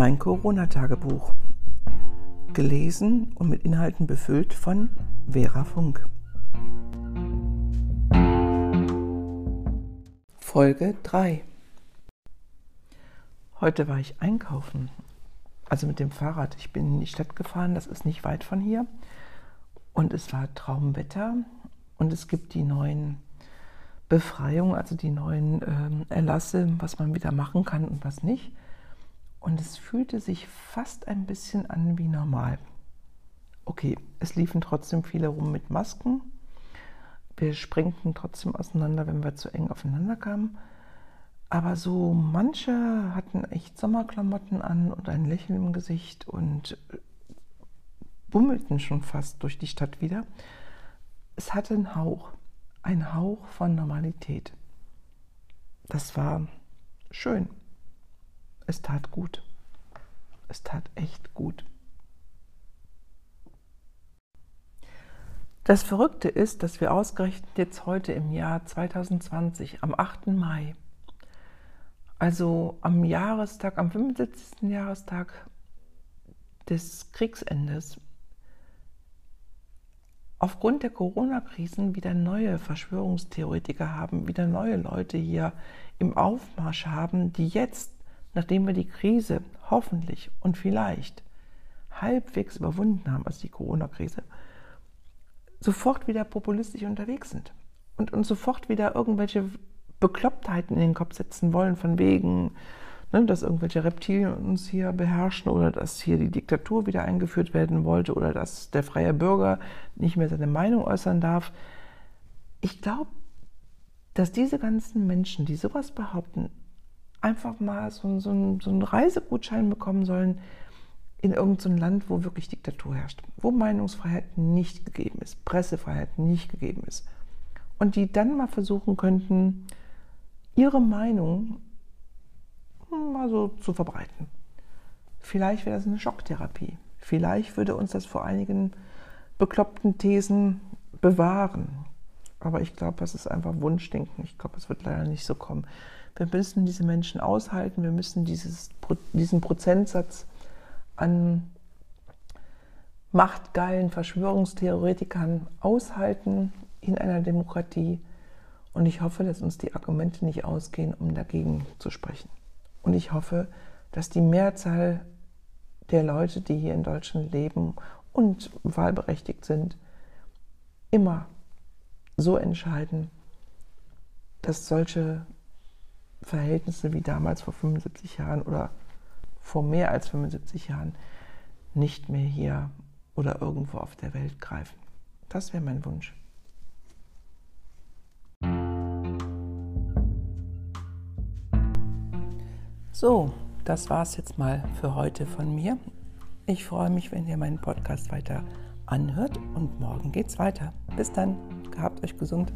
Mein Corona-Tagebuch. Gelesen und mit Inhalten befüllt von Vera Funk. Folge 3. Heute war ich einkaufen. Also mit dem Fahrrad. Ich bin in die Stadt gefahren, das ist nicht weit von hier. Und es war Traumwetter. Und es gibt die neuen Befreiungen, also die neuen ähm, Erlasse, was man wieder machen kann und was nicht. Und es fühlte sich fast ein bisschen an wie normal. Okay, es liefen trotzdem viele rum mit Masken. Wir sprengten trotzdem auseinander, wenn wir zu eng aufeinander kamen. Aber so manche hatten echt Sommerklamotten an und ein Lächeln im Gesicht und bummelten schon fast durch die Stadt wieder. Es hatte einen Hauch, einen Hauch von Normalität. Das war schön. Es tat gut. Es tat echt gut. Das Verrückte ist, dass wir ausgerechnet jetzt heute im Jahr 2020, am 8. Mai, also am Jahrestag, am 75. Jahrestag des Kriegsendes, aufgrund der Corona-Krisen wieder neue Verschwörungstheoretiker haben, wieder neue Leute hier im Aufmarsch haben, die jetzt nachdem wir die Krise hoffentlich und vielleicht halbwegs überwunden haben, also die Corona-Krise, sofort wieder populistisch unterwegs sind und uns sofort wieder irgendwelche Beklopptheiten in den Kopf setzen wollen, von wegen, ne, dass irgendwelche Reptilien uns hier beherrschen oder dass hier die Diktatur wieder eingeführt werden wollte oder dass der freie Bürger nicht mehr seine Meinung äußern darf. Ich glaube, dass diese ganzen Menschen, die sowas behaupten, einfach mal so, so, so einen Reisegutschein bekommen sollen in irgendein Land, wo wirklich Diktatur herrscht, wo Meinungsfreiheit nicht gegeben ist, Pressefreiheit nicht gegeben ist. Und die dann mal versuchen könnten, ihre Meinung mal so zu verbreiten. Vielleicht wäre das eine Schocktherapie. Vielleicht würde uns das vor einigen bekloppten Thesen bewahren. Aber ich glaube, das ist einfach Wunschdenken. Ich glaube, es wird leider nicht so kommen. Wir müssen diese Menschen aushalten, wir müssen dieses, diesen Prozentsatz an machtgeilen Verschwörungstheoretikern aushalten in einer Demokratie. Und ich hoffe, dass uns die Argumente nicht ausgehen, um dagegen zu sprechen. Und ich hoffe, dass die Mehrzahl der Leute, die hier in Deutschland leben und wahlberechtigt sind, immer so entscheiden, dass solche Verhältnisse wie damals vor 75 Jahren oder vor mehr als 75 Jahren nicht mehr hier oder irgendwo auf der Welt greifen. Das wäre mein Wunsch. So, das war es jetzt mal für heute von mir. Ich freue mich, wenn ihr meinen Podcast weiter anhört und morgen geht's weiter. Bis dann, gehabt euch gesund.